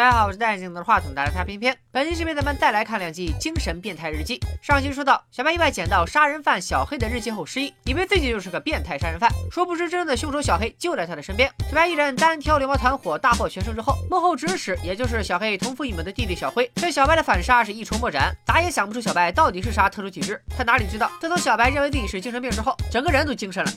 大家好，我是戴眼镜的话筒，大家看片片。本期视频咱们再来看两集《精神变态日记》。上期说到，小白意外捡到杀人犯小黑的日记后失忆，以为自己就是个变态杀人犯，殊不知真正的凶手小黑就在他的身边。小白一人单挑流氓团伙，大获全胜之后，幕后指使也就是小黑同父异母的弟弟小辉，对小白的反杀是一筹莫展，咋也想不出小白到底是啥特殊体质。他哪里知道，自从小白认为自己是精神病之后，整个人都精神了。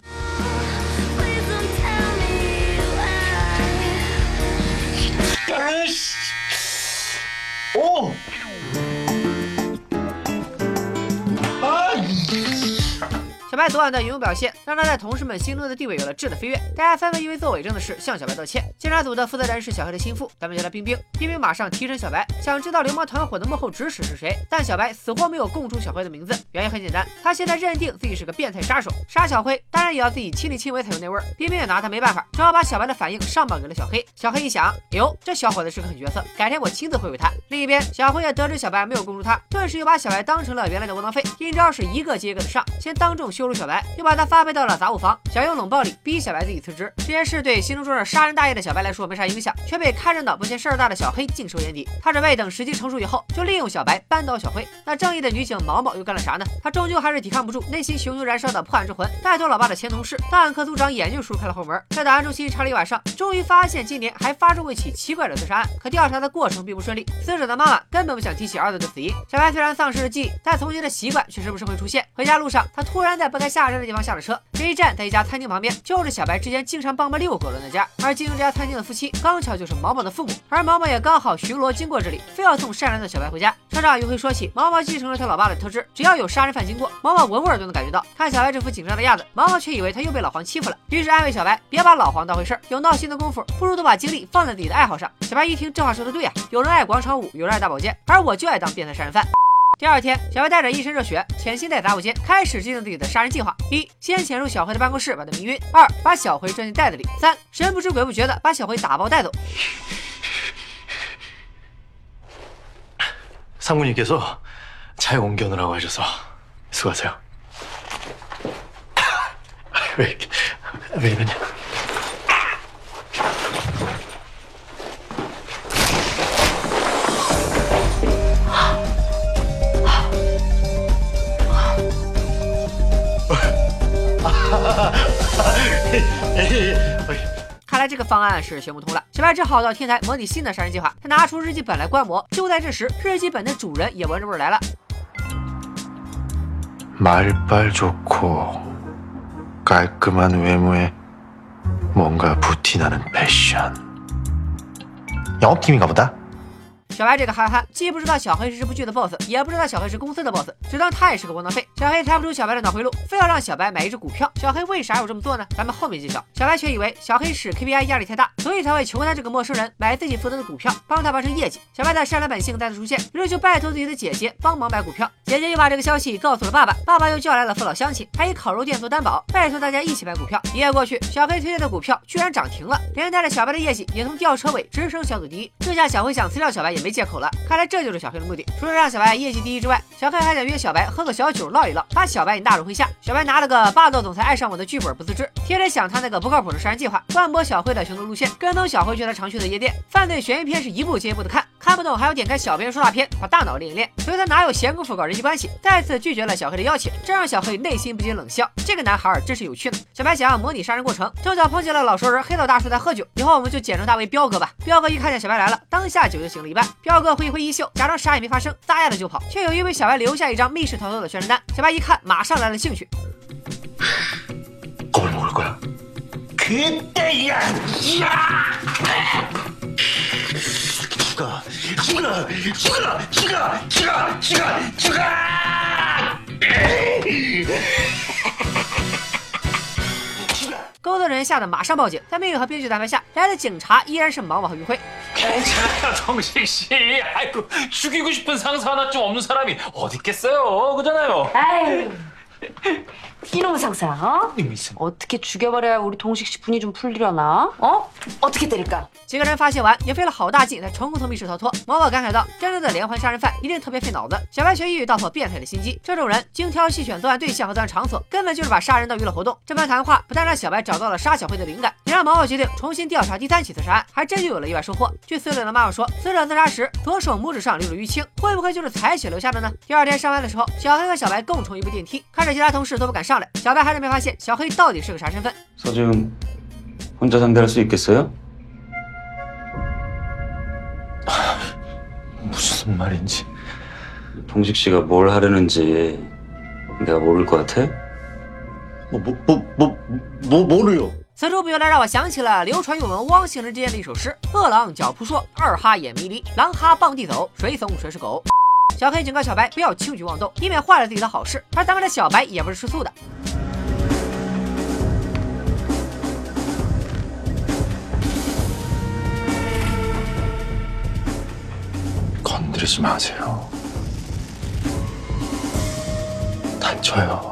白昨晚的勇表现，让他在同事们心中的地位有了质的飞跃。大家纷纷因为做伪证的事向小白道歉。监察组的负责人是小黑的心腹，咱们叫他冰冰。冰冰马上提审小白，想知道流氓团伙的幕后指使是谁。但小白死活没有供出小黑的名字，原因很简单，他现在认定自己是个变态杀手，杀小黑当然也要自己亲力亲为才有那味儿。冰冰也拿他没办法，只好把小白的反应上报给了小黑。小黑一想，哟，这小伙子是个狠角色，改天我亲自会会他。另一边，小辉也得知小白没有供出他，顿时又把小白当成了原来的窝囊废，阴招是一个接一个的上，先当众羞辱小白，又把他。发配到了杂物房，想用冷暴力逼小白自己辞职。这件事对心中装着杀人大业的小白来说没啥影响，却被看热闹不嫌事儿大的小黑尽收眼底。他准备等时机成熟以后，就利用小白扳倒小黑。那正义的女警毛毛又干了啥呢？她终究还是抵抗不住内心熊熊燃烧的破案之魂，拜托老爸的前同事档案科组长眼镜叔开了后门，在档案中心查了一晚上，终于发现今年还发生过一起奇怪的自杀案。可调查的过程并不顺利，死者的妈妈根本不想提起儿子的死因。小白虽然丧失了记忆，但从前的习惯却时不时会出现。回家路上，他突然在不在下车的地方下了车，这一站。在一家餐厅旁边，就是小白之前经常帮忙遛狗的那家。而经营这家餐厅的夫妻，刚巧就是毛毛的父母。而毛毛也刚好巡逻经过这里，非要送善良的小白回家。车上又会说起毛毛继承了他老爸的特质，只要有杀人犯经过，毛毛闻味儿都能感觉到。看小白这副紧张的样子，毛毛却以为他又被老黄欺负了，于是安慰小白别把老黄当回事儿，有闹心的功夫，不如都把精力放在自己的爱好上。小白一听这话说的对啊，有人爱广场舞，有人爱大保健，而我就爱当变态杀人犯。第二天，小白带着一身热血，潜心在杂物间，开始制定自己的杀人计划：一、先潜入小辉的办公室，把他迷晕；二、把小辉装进袋子里；三、神不知鬼不觉的把小辉打包带走。상무님께서차에옮겨놓으라고하셔서수고하세요왜왜이러냐 看来这个方案是行不通了。小白只好到天台模拟新的杀人计划。他拿出日记本来观摩，就在这时，日记本的主人也闻着味来了。말빨좋고깔끔한외모에뭔가부티나는패션영업팀인가보다 小白这个憨憨，既不知道小黑是这部剧的 boss，也不知道小黑是公司的 boss，只当他也是个窝囊废。小黑猜不出小白的脑回路，非要让小白买一只股票。小黑为啥要这么做呢？咱们后面揭晓。小白却以为小黑是 KPI 压力太大，所以才会求他这个陌生人买自己负责的股票，帮他完成业绩。小白的善良本性再次出现，于是就拜托自己的姐姐帮忙买股票。姐姐又把这个消息告诉了爸爸，爸爸又叫来了父老乡亲，还以烤肉店做担保，拜托大家一起买股票。一夜过去，小黑推荐的股票居然涨停了，连带着小白的业绩也从吊车尾直升小组第一。这下小黑想辞掉小白也没借口了，看来。这就是小黑的目的，除了让小白业绩第一之外，小黑还想约小白喝个小酒唠一唠，把小白引纳入麾下。小白拿了个霸道总裁爱上我的剧本不自知，天天想他那个不靠谱的杀人计划，乱播小黑的行动路线，跟踪小黑去他常去的夜店。犯罪悬疑片是一部接一部的看，看不懂还要点开小编说大片，把大脑练一练。所以他哪有闲工夫搞人际关系？再次拒绝了小黑的邀请，这让小黑内心不禁冷笑，这个男孩真是有趣呢。小白想要模拟杀人过程，正巧碰见了老熟人黑道大叔在喝酒，以后我们就简称他为彪哥吧。彪哥一看见小白来了，当下酒就醒了一半。彪哥挥一挥衣袖，假装啥也没。发生，撒丫子就跑，却有意为小白留下一张密室逃脱的宣传单。小白一看，马上来了兴趣。我먹을거야그때야야죽어 这个，工作人员吓得马上报警，在命运和编剧的安排下，来的警察依然是毛毛和余辉。정신씨아이고죽이고싶은상사나없는사람이어디있겠어요그잖아요 괜찮아정식씨아이고죽이고싶은상사하나쯤없는사람이어디있겠어요그잖아요아유 이놈의 상사야, 어? 어떻게 죽여버려야 우리 동식 씨 분이 좀 풀리려나? 어? 어떻게 때릴까? 几个人发泄完，也费了好大劲才成功从密室逃脱。毛毛感慨道：“真正的连环杀人犯一定特别费脑子。”小白却一语道破变态的心机。这种人精挑细选作案对象和作案场所，根本就是把杀人当娱乐活动。这番谈话不但让小白找到了杀小慧的灵感，也让毛毛决定重新调查第三起自杀案，还真就有了意外收获。据死者的妈妈说，死者自杀时左手拇指上留着淤青，会不会就是采血留下的呢？第二天上班的时候，小黑和小白共乘一部电梯，看着其他同事都不敢上来， 小白还是没发现小黑到底是个啥身份。 서지훈 혼자 상대할 수 있겠어요? 무슨 말인지 동식 씨가 뭘 하려는지 내가 모를 것 같아? 뭐뭐뭐뭐 뭐를요? 此处不由得让我想起了流传于我们汪星人之间的一首诗：饿狼脚扑朔，二哈眼迷离，狼哈傍地走，谁怂谁是狗。 小黑警告小白不要轻举妄动，以免坏了自己的好事。而咱们的小白也不是吃素的， 건드리지 마세요. 다쳐요.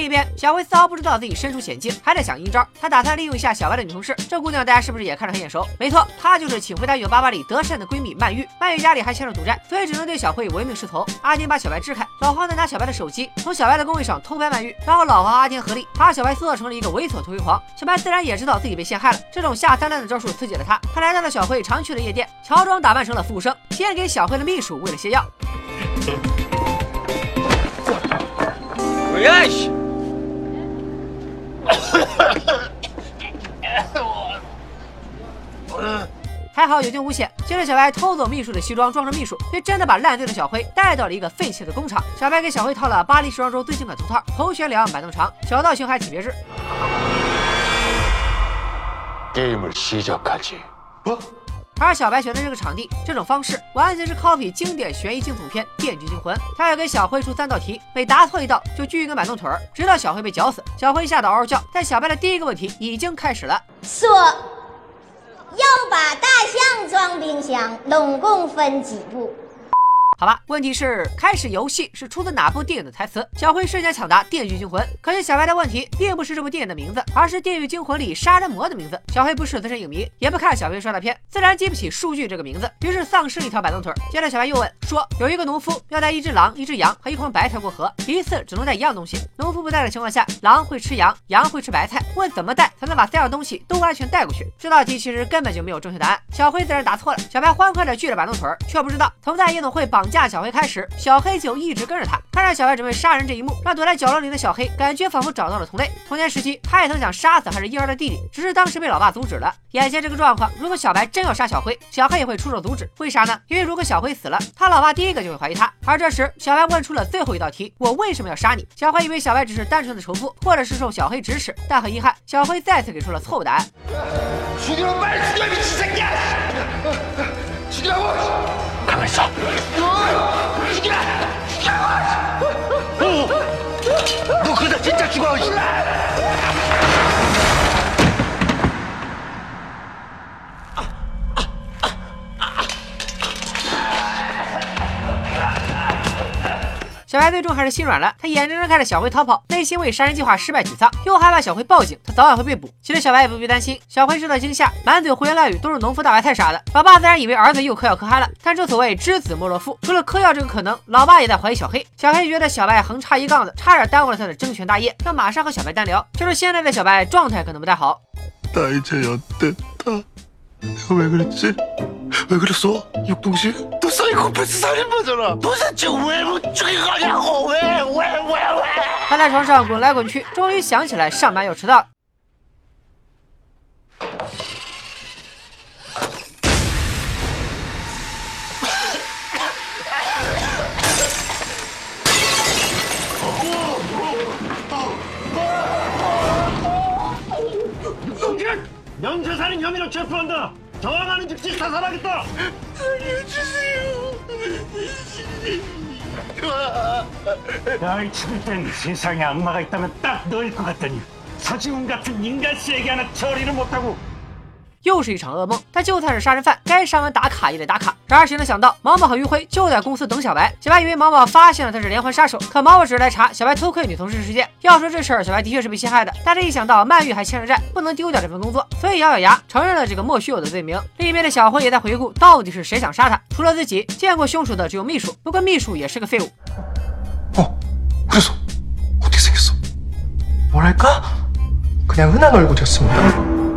另一边，小慧丝毫不知道自己身处险境，还在想阴招。她打算利用一下小白的女同事，这姑娘大家是不是也看着很眼熟？没错，她就是请回她《九八八》里得善的闺蜜曼玉。曼玉家里还欠着赌债，所以只能对小慧唯命是从。阿天把小白支开，老黄再拿小白的手机从小白的工位上偷拍曼玉，然后老黄阿天合力把小白塑造成了一个猥琐土灰狂。小白自然也知道自己被陷害了，这种下三滥的招数刺激了他。他来到了小慧常去的夜店，乔装打扮成了服务生，先给小慧的秘书喂了些药。还好有惊无险，接着小白偷走秘书的西装，装成秘书，却真的把烂醉的小辉带到了一个废弃的工厂。小白给小辉套了巴黎时装周最新款头套，头悬梁，板凳长，小造型还挺别致。而小白选择这个场地，这种方式完全是 copy 经典悬疑惊悚片《电锯惊魂》。他要给小灰出三道题，每答错一道就锯一根板凳腿儿，直到小黑被绞死。小灰吓得嗷嗷叫，但小白的第一个问题已经开始了：说要把大象装冰箱，拢共分几步？好吧，问题是开始游戏是出自哪部电影的台词？小辉瞬间抢答《电锯惊魂》，可惜小白的问题并不是这部电影的名字，而是《电锯惊魂》里杀人魔的名字。小黑不是资深影迷，也不看小黑刷大片，自然记不起“数据”这个名字，于是丧失了一条板凳腿。接着小白又问说，有一个农夫要带一只狼、一只羊和一筐白菜过河，一次只能带一样东西。农夫不带的情况下，狼会吃羊，羊会吃白菜。问怎么带才能把三样东西都安全带过去？这道题其实根本就没有正确答案。小辉自然答错了。小白欢快的锯着板凳腿，却不知道曾在夜总会绑架小黑开始。小黑就一直跟着他，看着小白准备杀人这一幕，让躲在角落里的小黑感觉仿佛找到了同类。童年时期，他也曾想杀死还是婴儿的弟弟，只是当时被老爸阻止了。眼前这个状况，如果小白真要杀小黑，小黑也会出手阻止。为啥呢？因为如果小黑死了，他老爸第一个就会怀疑他。而这时，小白问出了最后一道题：我为什么要杀你？小黑以为小白只是单纯的仇富，或者是受小黑指使，但很遗憾，小黑再次给出了错误答案。がりさ。僕たちたちも小白最终还是心软了，他眼睁睁看着小黑逃跑，内心为杀人计划失败沮丧，又害怕小黑报警，他早晚会被捕。其实小白也不必担心，小黑受到惊吓，满嘴胡言乱语，都是农夫大白菜啥的。老爸自然以为儿子又嗑药嗑嗨了，但正所谓知子莫若父，除了嗑药这个可能，老爸也在怀疑小黑。小黑觉得小白横插一杠子，差点耽误了他的争权大业，要马上和小白单聊。就是现在的小白状态可能不太好，大一定要等他。 내가 왜 그랬지? 왜 그랬어? 육동씨? 너 사이코패스 살인마잖아. 도대체 왜 못 죽인 거냐고! 왜, 왜, 왜, 왜! 他在床上滚来滚去，终于想起来上班要迟到 연쇄살인 혐의로 체포한다! 저항하는 즉시 사살하겠다! 날 죽을 땐 세상에 악마가 있다면 딱 너일 것 같더니 서지훈 같은 인간 쓰레기 하나 처리를 못하고 又是一场噩梦。但就算是杀人犯，该上门打卡也得打卡。然而谁能想到，毛毛和余辉就在公司等小白。小白以为毛毛发现了他是连环杀手，可毛毛只是来查小白偷窥女同事事件。要说这事儿，小白的确是被陷害的。但是一想到曼玉还欠着债，不能丢掉这份工作，所以咬咬牙承认了这个莫须有的罪名。另一边的小辉也在回顾，到底是谁想杀他？除了自己，见过凶手的只有秘书。不过秘书也是个废物。 어, 그래서 어떻게 생겼어? 뭐랄까? 그냥 흔한 얼굴이었습니다.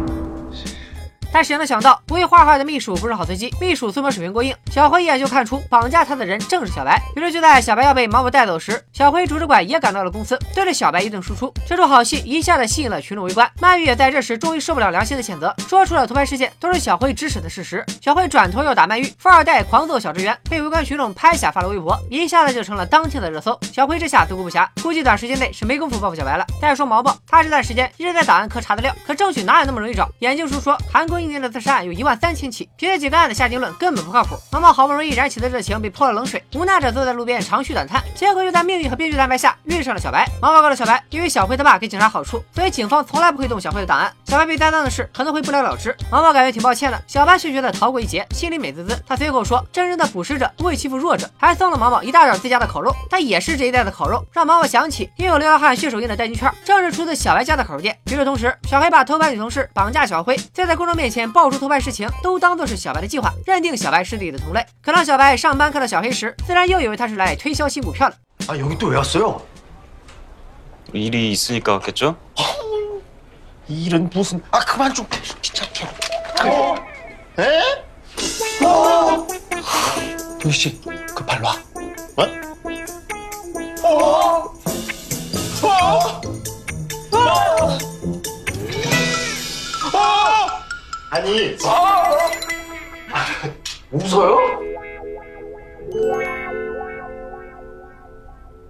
但谁能想到，不会画画的秘书不是好司机，秘书素描水平过硬，小辉一眼就看出绑架他的人正是小白。于是就在小白要被毛毛带走时，小辉拄着拐也赶到了公司，对着小白一顿输出。这出好戏一下子吸引了群众围观。曼玉也在这时终于受不了良心的谴责，说出了偷拍事件都是小辉指使的事实。小辉转头要打曼玉，富二代狂揍小职员，被围观群众拍下发了微博，一下子就成了当天的热搜。小辉这下自顾不暇，估计短时间内是没工夫报复小白了。再说毛毛，他这段时间一直在档案科查资料，可证据哪有那么容易找？眼镜叔说，韩国一年的自杀案有一万三千起，凭借几个案子下定论根本不靠谱。毛毛好不容易燃起的热情被泼了冷水，无奈着坐在路边长吁短叹，结果又在命运和编剧的安排下遇上了小白。毛毛告诉小白，因为小辉他爸给警察好处，所以警方从来不会动小辉的档案。小白被栽赃的事可能会不了了之，毛毛感觉挺抱歉的，小白却觉得逃过一劫，心里美滋滋。他随口说，真正的捕食者不会欺负弱者，还送了毛毛一大袋自家的烤肉。但也是这一袋的烤肉，让毛毛想起印有流浪汉血手印的代金券，正是出自小白家的烤肉店。与此同时，小黑把偷拍女同事绑架小辉，再在公众面前爆出偷拍事情，都当做是小白的计划，认定小白是自己的同类。可当小白上班看到小黑时，自然又以为他是来推销新股票的。 아 여기 또 왜 왔어요? 일이 있으니까 왔겠죠? 이 일은 무슨? 아 그만 좀 귀찮게. 에? 도희 씨, 아니 웃어요?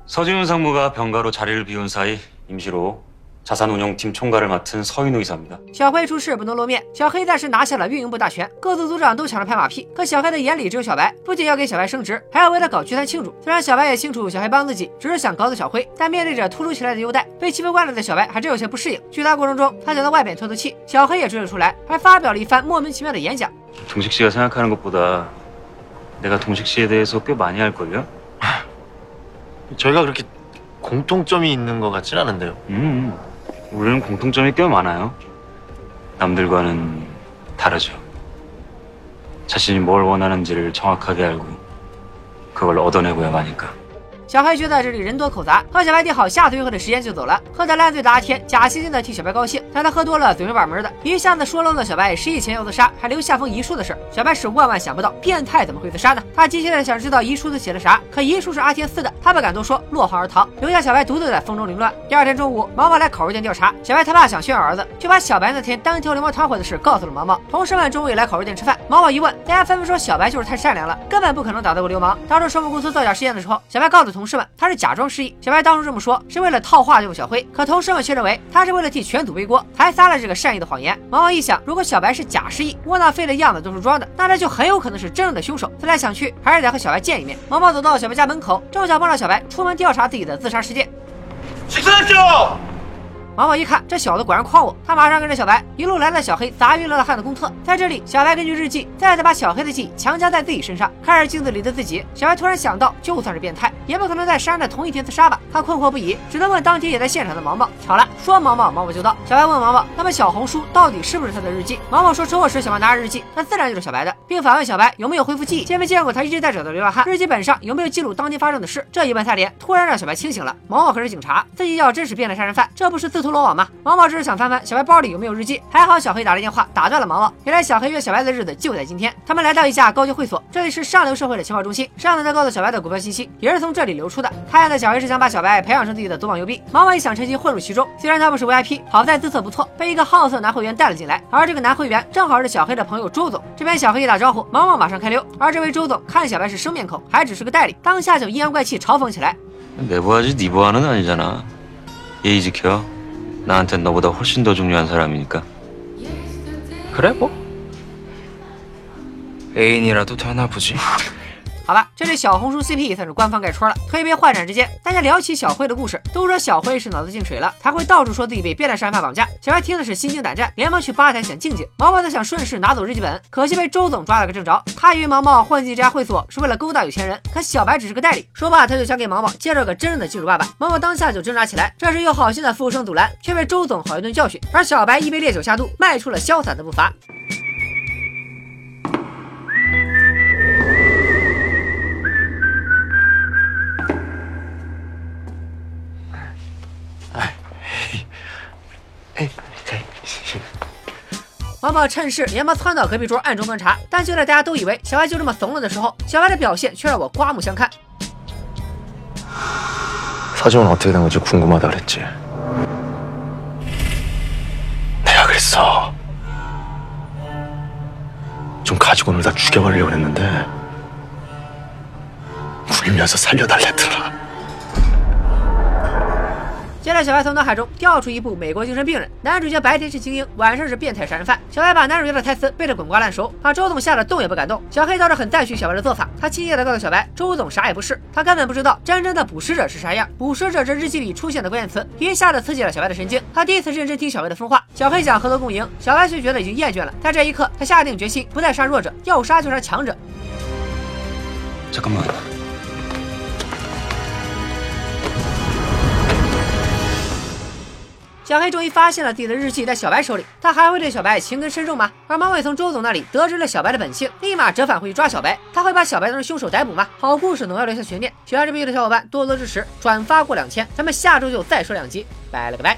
서지훈 상무가 병가로 자리를 비운 사이 임시로 자산운용팀 총괄을 맡은 서인우 이사입니다. 小黑出事不能露面，小黑暂时拿下了运营部大权，各组组长都抢着拍马屁。可小黑的眼里只有小白，不仅要给小白升职，还要为他搞聚餐庆祝。虽然小白也清楚小黑帮自己只是想搞死小辉，但面对着突如其来的优待，被欺负惯了的小白还真有些不适应。聚餐过程中，他想到外边透透气，小黑也追了出来，还发表了一番莫名其妙的演讲。 동식 씨가 생각하는 것보다 내가 동식 씨에 대해서 꽤 많이 알걸요? 저희가 그렇게 공통점이 있는 것 같진 않은데요. 음, 우리는 공통점이 꽤 많아요. 남들과는 다르죠. 자신이 뭘 원하는지를 정확하게 알고 그걸 얻어내고야 마니까. 小黑觉得这里人多口杂，和小白定好下次约会的时间就走了。喝得烂醉的阿天假惺惺的替小白高兴，但他喝多了嘴没把门的，一下子说漏了小白十亿前要自杀，还留下封遗书的事儿。小白是万万想不到，变态怎么会自杀呢？他急切的想知道遗书都写了啥，可遗书是阿天撕的，他不敢多说，落荒而逃，留下小白独自在风中凌乱。第二天中午，毛毛来烤肉店调查，小白他爸想炫耀儿子，就把小白那天单挑流氓团伙的事告诉了毛毛。同事们中午也来烤肉店吃饭，毛毛一问，大家纷纷说小白就是太善良了，根本不可能打得过流氓。当初生物公司造假实验的时候，小白告诉同事们，他是假装失忆。小白当初这么说是为了套话对付小辉，可同事们却认为他是为了替全组背锅，才撒了这个善意的谎言。毛毛一想，如果小白是假失忆，窝囊废的样子都是装的，那他就很有可能是真正的凶手。思来想去，还是得和小白见一面。毛毛走到小白家门口，正巧碰上小白出门调查自己的自杀事件。自救。毛毛一看，这小子果然诓我，他马上跟着小白一路来到小黑砸晕了的汉的公厕。在这里，小白根据日记再次把小黑的记忆强加在自己身上，看着镜子里的自己，小白突然想到，就算是变态，也不可能在杀人的同一天自杀吧？他困惑不已，只能问当天也在现场的毛毛。巧了，说毛毛，毛毛就到。小白问毛毛，那么小红书到底是不是他的日记？毛毛说，车祸时小白拿着日记，那自然就是小白的，并反问小白有没有恢复记忆，见没见过他一直在找的流浪汉，日记本上有没有记录当天发生的事？这一问三连，突然让小白清醒了。毛毛可是警察，自己要真是变了杀人犯，这不是自投罗网吗？毛毛只是想翻翻小白包里有没有日记，还好小黑打了电话打断了毛毛。原来小黑约小白的日子就在今天，他们来到一家高级会所，这里是上流社会的情报中心。上头在告诉小白的股票信息也是从这里流出的。看样子小黑是想把小白培养成自己的左膀右臂。毛毛也想趁机混入其中，虽然他不是 VIP，好在姿色不错，被一个好色男会员带了进来。而这个男会员正好是小黑的朋友周总。这边小黑一打招呼，毛毛马上开溜。而这位周总看小白是生面孔，还只是个代理，当下就阴阳怪气嘲讽起来。好好吧，这对小红书 CP 算是官方盖戳了。推杯换盏之间，大家聊起小辉的故事，都说小辉是脑子进水了，才会到处说自己被变态杀人犯绑架。小白听的是心惊胆战，连忙去吧台想静静。毛毛则想顺势拿走日记本，可惜被周总抓了个正着。他以为毛毛混进这家会所是为了勾搭有钱人，可小白只是个代理。说罢，他就想给毛毛介绍个真正的金主爸爸。毛毛当下就挣扎起来，这时又好心的附声阻拦，却被周总好一顿教训。而小白一杯烈酒下肚，迈出了潇洒的步伐。毛毛趁势连忙窜到隔壁桌暗中观察，但就在大家都以为小白就这么怂了的时候，小白的表现却让我刮目相看。 사정은 어떻게 된 건지 궁금하다 그랬지. 내가 그랬어. 좀 가지고 놀다 죽여버리려고 했는데 울면서 살려달랬더라. 接着，小白从脑海中调出一部美国精神病人，男主角白天是精英，晚上是变态杀人犯。小白把男主角的台词背得滚瓜烂熟，把周总吓得动也不敢动。小黑倒是很赞许小白的做法，他亲切地告诉小白，周总啥也不是，他根本不知道真正的捕食者是啥样。捕食者这日记里出现的关键词一下子刺激了小白的神经，他第一次认真听小白的疯话。小黑想和他共赢，小白却觉得已经厌倦了。在这一刻，他下定决心不再杀弱者，要杀就杀强者。 잠깐만. 小黑终于发现了自己的日记在小白手里，他还会对小白情根深重吗？而毛伟从周总那里得知了小白的本性，立马折返回去抓小白。他会把小白当成凶手逮捕吗？好故事总要留下悬念，喜欢这部剧的小伙伴多多支持，转发过两千，咱们下周就再说两集，拜了个拜。